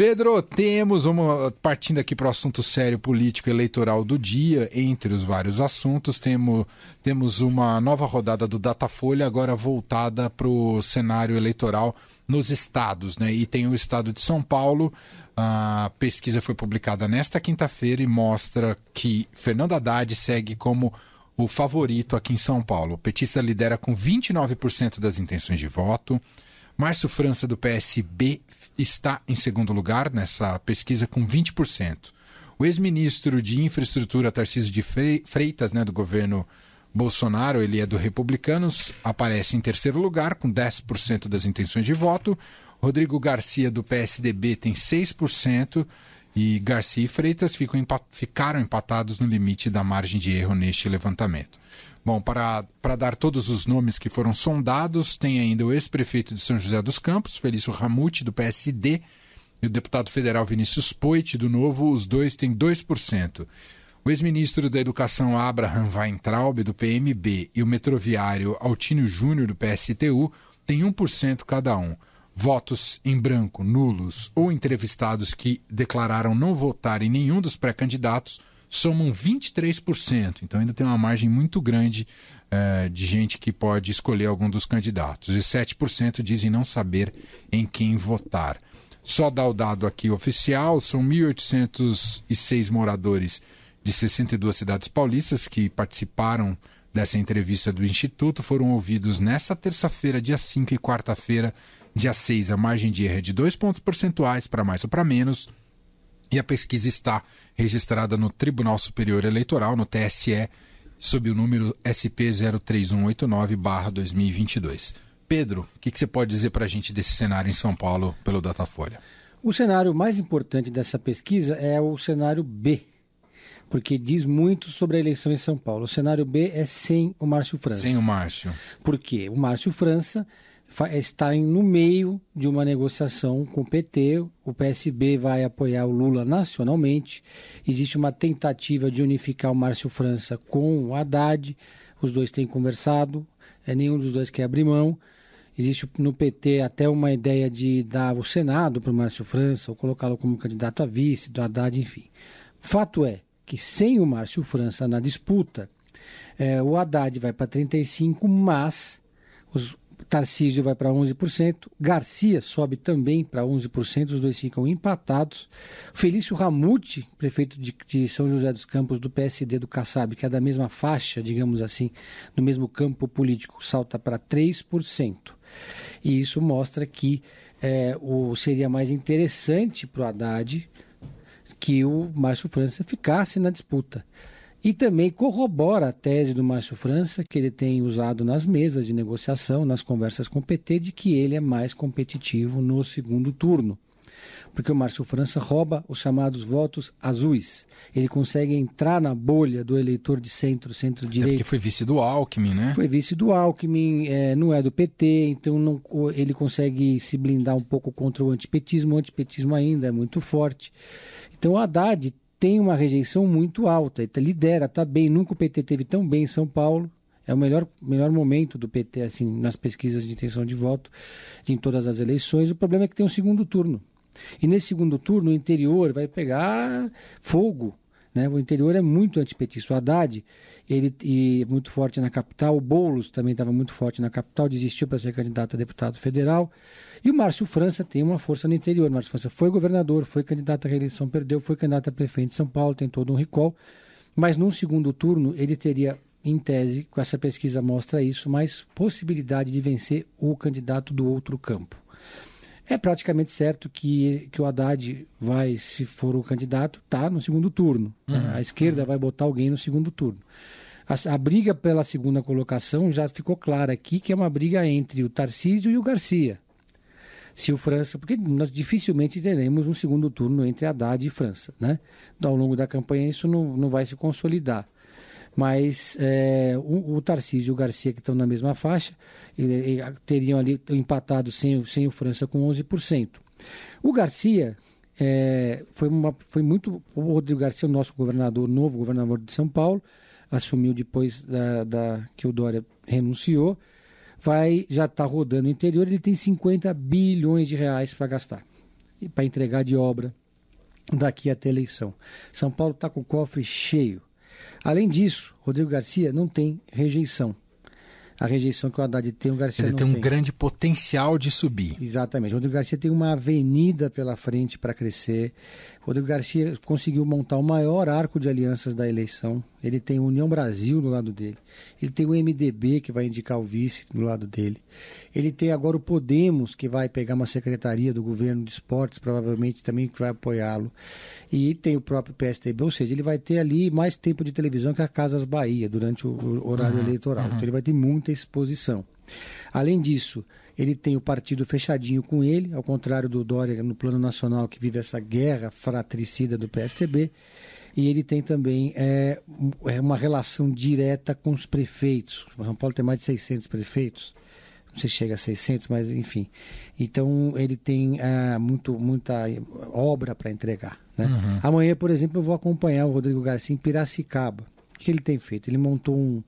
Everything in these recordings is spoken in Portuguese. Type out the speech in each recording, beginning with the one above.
Pedro, temos, uma, partindo aqui para o assunto sério político eleitoral do dia, entre os vários assuntos, temos, temos uma nova rodada do Datafolha, agora voltada para o cenário eleitoral nos estados, né? E tem o estado de São Paulo. A pesquisa foi publicada nesta quinta-feira e mostra que Fernando Haddad segue como o favorito aqui em São Paulo. O petista lidera com 29% das intenções de voto. Márcio França, do PSB, está em segundo lugar nessa pesquisa com 20%. O ex-ministro de Infraestrutura, Tarcísio de Freitas, né, do governo Bolsonaro, ele é do Republicanos, aparece em terceiro lugar com 10% das intenções de voto. Rodrigo Garcia, do PSDB, tem 6%. E Garcia e Freitas ficaram empatados no limite da margem de erro neste levantamento. Bom, para, para dar todos os nomes que foram sondados, tem ainda o ex-prefeito de São José dos Campos, Felício Ramute, do PSD, e o deputado federal Vinícius Poit, do Novo, os dois têm 2%. O ex-ministro da Educação Abraham Weintraub, do PMB, e o metroviário Altínio Júnior, do PSTU, têm 1% cada um. Votos em branco, nulos ou entrevistados que declararam não votar em nenhum dos pré-candidatos somam 23%. Então ainda tem uma margem muito grande uh, de gente que pode escolher algum dos candidatos. E 7% dizem não saber em quem votar. Só dá o dado aqui oficial, são 1.806 moradores de 62 cidades paulistas que participaram dessa entrevista do Instituto, foram ouvidos nessa terça-feira, dia 5 e quarta-feira, dia 6. A margem de erro é de 2 pontos percentuais para mais ou para menos. E a pesquisa está registrada no Tribunal Superior Eleitoral, no TSE, sob o número SP 03189-2022. Pedro, o que, que, você pode dizer para a gente desse cenário em São Paulo pelo Datafolha? O cenário mais importante dessa pesquisa é o cenário B, porque diz muito sobre a eleição em São Paulo. O cenário B é sem o Márcio França. Sem o Márcio. Por quê? O Márcio França está no meio de uma negociação com o PT. O PSB vai apoiar o Lula nacionalmente. Existe uma tentativa de unificar o Márcio França com o Haddad. Os dois têm conversado, é, nenhum dos dois quer abrir mão. Existe no PT até uma ideia de dar o Senado para o Márcio França, ou colocá-lo como candidato a vice do Haddad, enfim. Fato é que sem o Márcio França na disputa, é, o Haddad vai para 35%, mas os, Tarcísio vai para 11%, Garcia sobe também para 11%, os dois ficam empatados. Felício Ramute, prefeito de, de, São José dos Campos do PSD do Kassab, que é da mesma faixa, digamos assim, no mesmo campo político, salta para 3%. E isso mostra que é, o, seria mais interessante para o Haddad que o Márcio França ficasse na disputa. E também corrobora a tese do Márcio França, que ele tem usado nas mesas de negociação, nas conversas com o PT, de que ele é mais competitivo no segundo turno. Porque o Márcio França rouba os chamados votos azuis. Ele consegue entrar na bolha do eleitor de centro, centro-direita. Porque foi vice do Alckmin, né? Foi vice do Alckmin, é, não é do PT, então não, ele consegue se blindar um pouco contra o antipetismo. O antipetismo ainda é muito forte. Então o Haddad tem uma rejeição muito alta, tá, lidera, está bem, nunca o PT teve tão bem em São Paulo, é o melhor, melhor momento do PT assim nas pesquisas de intenção de voto em todas as eleições. O problema é que tem um segundo turno. E nesse segundo turno, o interior vai pegar fogo. Né? O interior é muito antipetista. O Haddad, ele e muito forte na capital. O Boulos também estava muito forte na capital, desistiu para ser candidato a deputado federal. E o Márcio França tem uma força no interior. O Márcio França foi governador, foi candidato à reeleição, perdeu, foi candidato a prefeito de São Paulo, tem todo um recall. Mas num segundo turno, ele teria, em tese, com essa pesquisa mostra isso, mais possibilidade de vencer o candidato do outro campo. É praticamente certo que, que o Haddad vai, se for o candidato, tá no segundo turno. Né? Uhum. A esquerda uhum. vai botar alguém no segundo turno. A, a, briga pela segunda colocação já ficou clara aqui que é uma briga entre o Tarcísio e o Garcia. Se o França, porque nós dificilmente teremos um segundo turno entre Haddad e França, né? Ao longo da campanha isso não, não vai se consolidar mas é, o, o Tarcísio e o Garcia, que estão na mesma faixa, ele, ele, teriam ali empatado sem, sem o França com 11%. O Garcia é, foi, uma, foi muito. O Rodrigo Garcia, o nosso governador, novo governador de São Paulo, assumiu depois da, da que o Dória renunciou, vai já está rodando no interior, ele tem 50 bilhões de reais para gastar. para entregar de obra daqui até a eleição. São Paulo está com o cofre cheio. Além disso, Rodrigo Garcia não tem rejeição a rejeição que o Haddad tem, o Garcia Ele não tem um tem. grande potencial de subir. Exatamente. O Rodrigo Garcia tem uma avenida pela frente para crescer. O Rodrigo Garcia conseguiu montar o maior arco de alianças da eleição. Ele tem a União Brasil do lado dele. Ele tem o MDB, que vai indicar o vice do lado dele. Ele tem agora o Podemos, que vai pegar uma secretaria do governo de esportes, provavelmente também que vai apoiá-lo. E tem o próprio PSDB, ou seja, ele vai ter ali mais tempo de televisão que a Casas Bahia durante o, o horário uhum, eleitoral. Uhum. Então ele vai ter muita exposição. Além disso, ele tem o partido fechadinho com ele, ao contrário do Dória no plano nacional, que vive essa guerra fratricida do PSTB. E ele tem também é, uma relação direta com os prefeitos. São Paulo tem mais de 600 prefeitos. Não sei se chega a 600, mas enfim. Então ele tem é, muito, muita obra para entregar. Né? Uhum. Amanhã, por exemplo, eu vou acompanhar o Rodrigo Garcia em Piracicaba. O que ele tem feito? Ele montou um,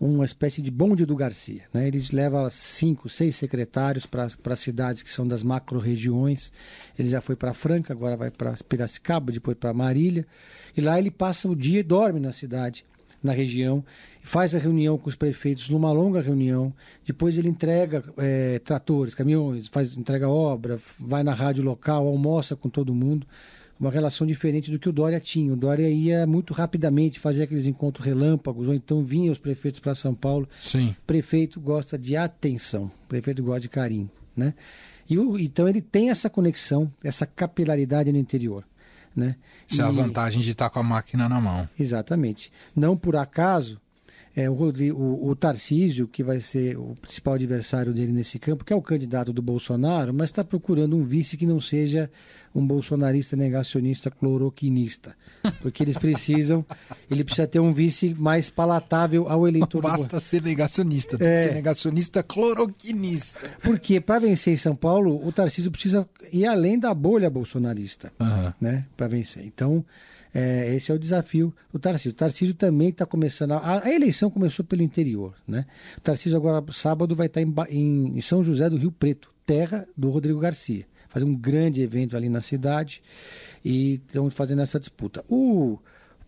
uma espécie de bonde do Garcia. Né? Ele leva cinco, seis secretários para cidades que são das macro-regiões. Ele já foi para Franca, agora vai para Piracicaba, depois para Marília. E lá ele passa o dia e dorme na cidade, na região, faz a reunião com os prefeitos numa longa reunião. Depois ele entrega é, tratores, caminhões, faz, entrega obra, vai na rádio local, almoça com todo mundo uma relação diferente do que o Dória tinha. O Dória ia muito rapidamente fazer aqueles encontros relâmpagos, ou então vinha os prefeitos para São Paulo. Sim. Prefeito gosta de atenção, prefeito gosta de carinho, né? E o, então ele tem essa conexão, essa capilaridade no interior. Né? Isso e... é a vantagem de estar com a máquina na mão. Exatamente. Não por acaso, é, o, Rodrigo, o, o Tarcísio, que vai ser o principal adversário dele nesse campo, que é o candidato do Bolsonaro, mas está procurando um vice que não seja um bolsonarista negacionista cloroquinista. Porque eles precisam, ele precisa ter um vice mais palatável ao eleitor. Não basta do... ser negacionista, tem é... que ser negacionista cloroquinista. Porque para vencer em São Paulo, o Tarcísio precisa ir além da bolha bolsonarista, uhum. né? Para vencer. Então, é, esse é o desafio do Tarcísio. O Tarcísio também está começando. A, a, eleição começou pelo interior. Né? O Tarcísio agora, sábado, vai estar tá em, em, São José do Rio Preto, terra do Rodrigo Garcia. Fazer um grande evento ali na cidade e estão fazendo essa disputa. O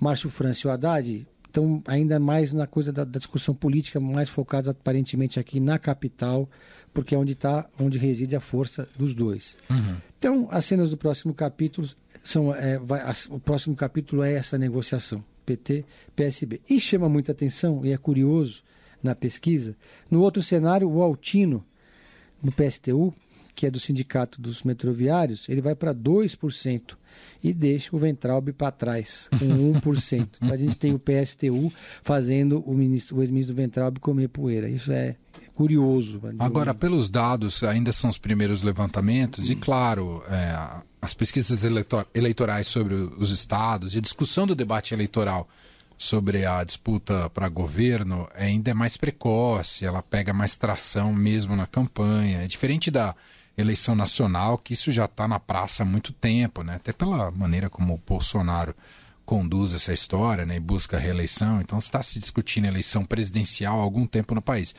Márcio França e o Haddad estão ainda mais na coisa da, da, discussão política, mais focados aparentemente aqui na capital, porque é onde está, onde reside a força dos dois. Uhum. Então, as cenas do próximo capítulo são, é, vai, a, o próximo capítulo é essa negociação PT, PSB. E chama muita atenção e é curioso na pesquisa. No outro cenário, o Altino do PSTU, que é do Sindicato dos Metroviários, ele vai para 2% e deixa o Ventralbe para trás, com 1%. então a gente tem o PSTU fazendo o, ministro, o ex-ministro do Ventralbe comer poeira. Isso é curioso. Agora, pelos dados, ainda são os primeiros levantamentos, e claro, é, as pesquisas eleitor eleitorais sobre os estados e a discussão do debate eleitoral sobre a disputa para governo ainda é mais precoce, ela pega mais tração mesmo na campanha. É diferente da eleição nacional, que isso já está na praça há muito tempo, né? até pela maneira como o Bolsonaro conduz essa história né? e busca a reeleição. Então, está se discutindo eleição presidencial há algum tempo no país.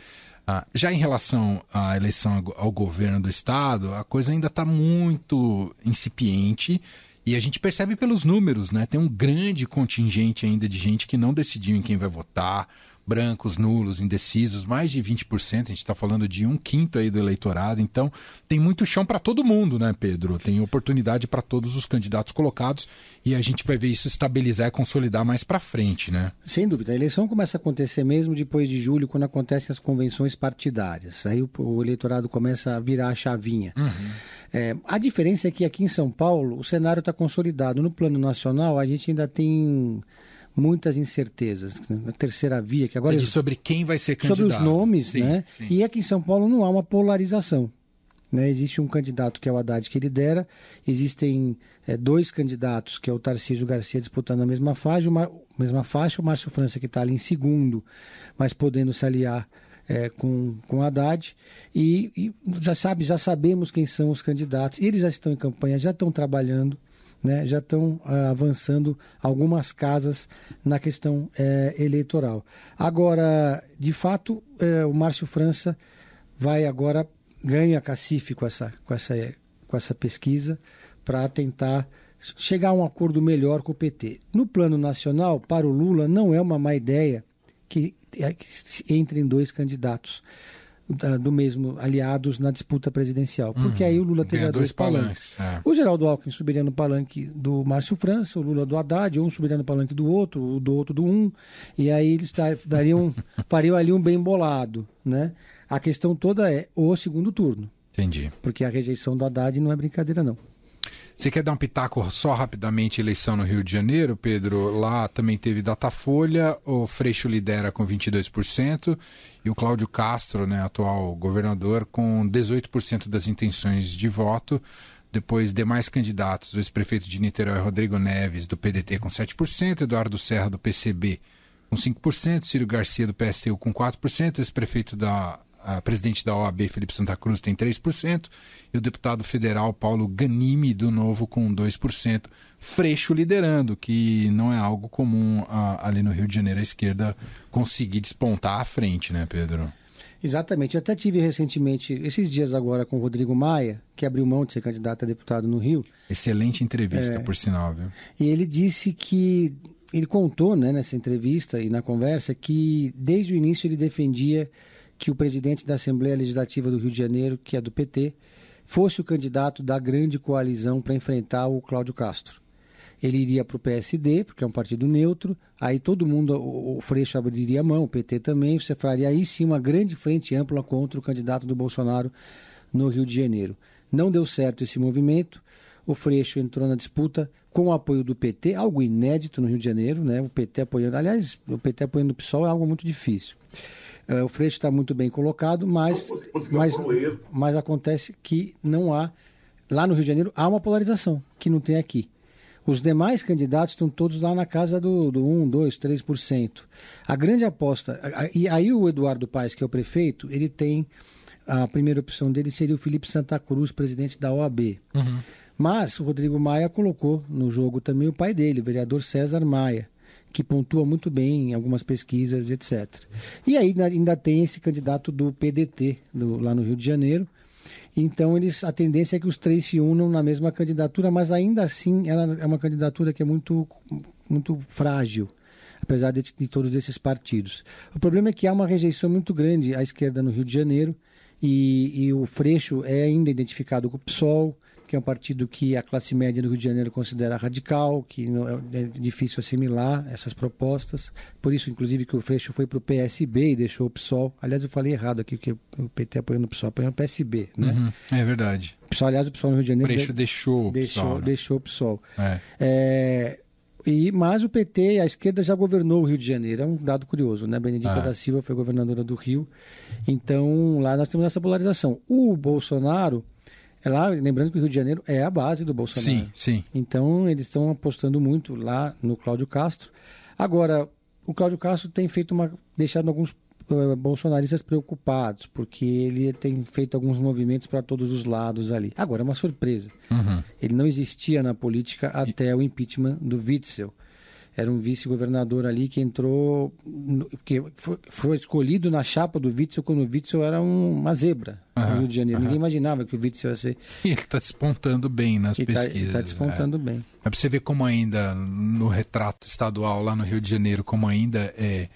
Ah, já em relação à eleição ao governo do Estado, a coisa ainda está muito incipiente e a gente percebe pelos números, né? Tem um grande contingente ainda de gente que não decidiu em quem vai votar, brancos, nulos, indecisos, mais de 20%, a gente está falando de um quinto aí do eleitorado, então tem muito chão para todo mundo, né, Pedro? Tem oportunidade para todos os candidatos colocados e a gente vai ver isso estabilizar e consolidar mais para frente, né? Sem dúvida, a eleição começa a acontecer mesmo depois de julho, quando acontecem as convenções partidárias, aí o, o eleitorado começa a virar a chavinha. Uhum. É, a diferença é que aqui em São Paulo o cenário está consolidado. No plano nacional, a gente ainda tem muitas incertezas. Na terceira via, que agora. Você diz sobre quem vai ser candidato. Sobre os nomes, sim, né? Sim. E aqui em São Paulo não há uma polarização. Né? Existe um candidato que é o Haddad que lidera, existem é, dois candidatos, que é o Tarcísio Garcia disputando a mesma faixa, o, Mar... mesma faixa, o Márcio França que está ali em segundo, mas podendo se aliar é, com, com Haddad. E, e, já sabe, já sabemos quem são os candidatos. Eles já estão em campanha, já estão trabalhando né, já estão uh, avançando algumas casas na questão uh, eleitoral. Agora, de fato, uh, o Márcio França vai agora ganha cacife com essa, com essa, com essa pesquisa, para tentar chegar a um acordo melhor com o PT. No plano nacional, para o Lula, não é uma má ideia que, é, que entrem dois candidatos do mesmo aliados na disputa presidencial, porque uhum. aí o Lula teria dois, dois palanques. palanques é. O Geraldo Alckmin subiria no palanque do Márcio França, o Lula do Haddad, um subiria no palanque do outro, o do outro do um, e aí eles dariam, fariam ali um bem bolado, né? A questão toda é o segundo turno. Entendi. Porque a rejeição do Haddad não é brincadeira, não. Você quer dar um pitaco só rapidamente eleição no Rio de Janeiro, Pedro? Lá também teve Datafolha, o Freixo lidera com 22% e o Cláudio Castro, né, atual governador, com 18% das intenções de voto. Depois, demais candidatos, o ex-prefeito de Niterói, Rodrigo Neves, do PDT, com 7%, Eduardo Serra, do PCB, com 5%, Ciro Garcia, do PSTU, com 4%, ex-prefeito da a presidente da OAB, Felipe Santa Cruz, tem 3%, e o deputado federal Paulo Ganimi, do Novo, com 2%. Freixo liderando, que não é algo comum a, ali no Rio de Janeiro a esquerda conseguir despontar à frente, né, Pedro? Exatamente. Eu até tive recentemente, esses dias agora, com o Rodrigo Maia, que abriu mão de ser candidato a deputado no Rio. Excelente entrevista, é, por sinal, viu? E ele disse que. Ele contou né, nessa entrevista e na conversa que desde o início ele defendia que o presidente da Assembleia Legislativa do Rio de Janeiro, que é do PT, fosse o candidato da grande coalizão para enfrentar o Cláudio Castro. Ele iria para o PSD, porque é um partido neutro, aí todo mundo, o, Freixo abriria a mão, o PT também, você faria aí sim uma grande frente ampla contra o candidato do Bolsonaro no Rio de Janeiro. Não deu certo esse movimento, o Freixo entrou na disputa com o apoio do PT, algo inédito no Rio de Janeiro, né? O PT apoiando, aliás, o PT apoiando o PSOL é algo muito difícil. Uh, o Freixo está muito bem colocado, mas, mas, mas acontece que não há. Lá no Rio de Janeiro há uma polarização, que não tem aqui. Os demais candidatos estão todos lá na casa do, do 1, 2, 3%. A grande aposta. E aí o Eduardo Paes, que é o prefeito, ele tem. A primeira opção dele seria o Felipe Santa Cruz, presidente da OAB. Uhum. Mas o Rodrigo Maia colocou no jogo também o pai dele, o vereador César Maia que pontua muito bem em algumas pesquisas, etc. E aí ainda tem esse candidato do PDT, do, lá no Rio de Janeiro. Então eles, a tendência é que os três se unam na mesma candidatura, mas ainda assim ela é uma candidatura que é muito, muito frágil, apesar de, de todos esses partidos. O problema é que há uma rejeição muito grande à esquerda no Rio de Janeiro e, e o Freixo é ainda identificado com o PSOL que é um partido que a classe média do Rio de Janeiro considera radical, que é, é difícil assimilar essas propostas. Por isso, inclusive, que o Freixo foi para o PSB e deixou o PSOL. Aliás, eu falei errado aqui, porque o PT apoiando o PSOL, apoiando o PSB, né? Uhum, é verdade. O PSOL, aliás, o PSOL no Rio de Janeiro... O Freixo deixou o deixou, PSOL, né? Deixou o PSOL. É. é... E, mas o PT, a esquerda já governou o Rio de Janeiro. É um dado curioso, né? Benedita ah. da Silva foi governadora do Rio. Então, lá nós temos essa polarização. O Bolsonaro é lá, lembrando que o Rio de Janeiro é a base do Bolsonaro. Sim, sim. Então eles estão apostando muito lá no Cláudio Castro. Agora, o Cláudio Castro tem feito uma. deixado alguns uh, bolsonaristas preocupados, porque ele tem feito alguns movimentos para todos os lados ali. Agora, é uma surpresa. Uhum. Ele não existia na política até e... o impeachment do Witzel era um vice-governador ali que entrou, que foi, foi, escolhido na chapa do Witzel quando o Witzel era um, uma zebra uhum, no Rio de Janeiro. Uhum. Ninguém imaginava que o Witzel ia ser. E ele está despontando bem nas ele tá, pesquisas. Está despontando é. bem. É para você ver como ainda no retrato estadual lá no Rio de Janeiro, como ainda é,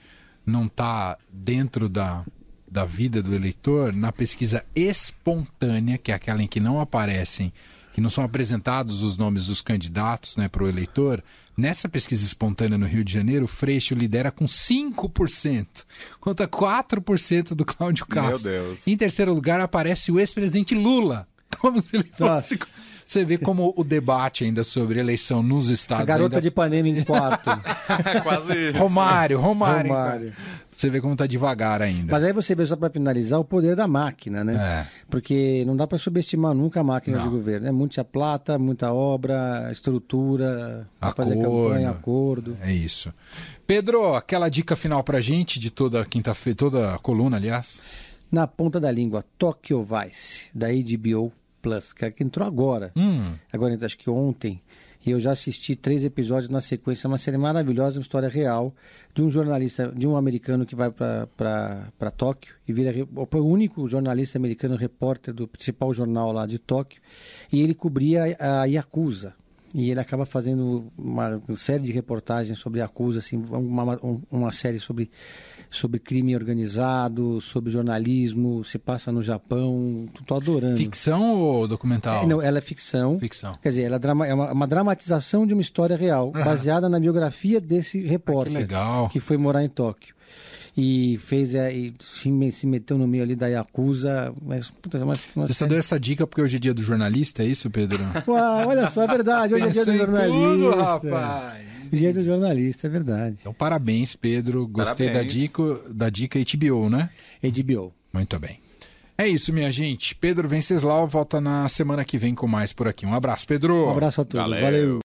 não está dentro da, da vida do eleitor, na pesquisa espontânea, que é aquela em que não aparecem que não são apresentados os nomes dos candidatos né, para o eleitor, nessa pesquisa espontânea no Rio de Janeiro, o Freixo lidera com 5%, contra 4% do Cláudio Castro. Meu Deus. Em terceiro lugar aparece o ex-presidente Lula, como se ele fosse... Nossa. Você vê como o debate ainda sobre eleição nos estados. A garota ainda... de Ipanema em quarto. Quase isso. Romário, Romário. Romário. Você vê como está devagar ainda. Mas aí você vê, só para finalizar, o poder da máquina, né? É. Porque não dá para subestimar nunca a máquina não. de governo. É muita plata, muita obra, estrutura, fazer campanha, acordo. É isso. Pedro, aquela dica final para gente de toda quinta-feira, toda a coluna, aliás? Na ponta da língua, Tokyo Vice, da HBO Plus, que entrou agora. Hum. Agora, acho que ontem. E eu já assisti três episódios na sequência. É uma série maravilhosa, uma história real de um jornalista, de um americano que vai para Tóquio e vira o único jornalista americano repórter do principal jornal lá de Tóquio. E ele cobria a Yakuza. E ele acaba fazendo uma série de reportagens sobre Yakuza, assim, uma, uma série sobre sobre crime organizado, sobre jornalismo, se passa no Japão, tô adorando. Ficção ou documental? É, não, ela é ficção. Ficção. Quer dizer, ela é, drama, é uma, uma, dramatização de uma história real, uhum. baseada na biografia desse repórter ah, que, legal. que foi morar em Tóquio e fez é, e se, se meteu no meio ali da Yakuza. Mas, puta, mas, mas Você só deu essa dica porque hoje é dia do jornalista, é isso, Pedro? Uau, olha só, é verdade, hoje é dia do jornalista. Tudo, rapaz. Dia do jornalista, é verdade. Então, parabéns, Pedro. Gostei parabéns. da dica, da dica HBO, né? HBO. Muito bem. É isso, minha gente. Pedro Venceslau volta na semana que vem com mais por aqui. Um abraço, Pedro. Um abraço a todos. Valeu. Valeu.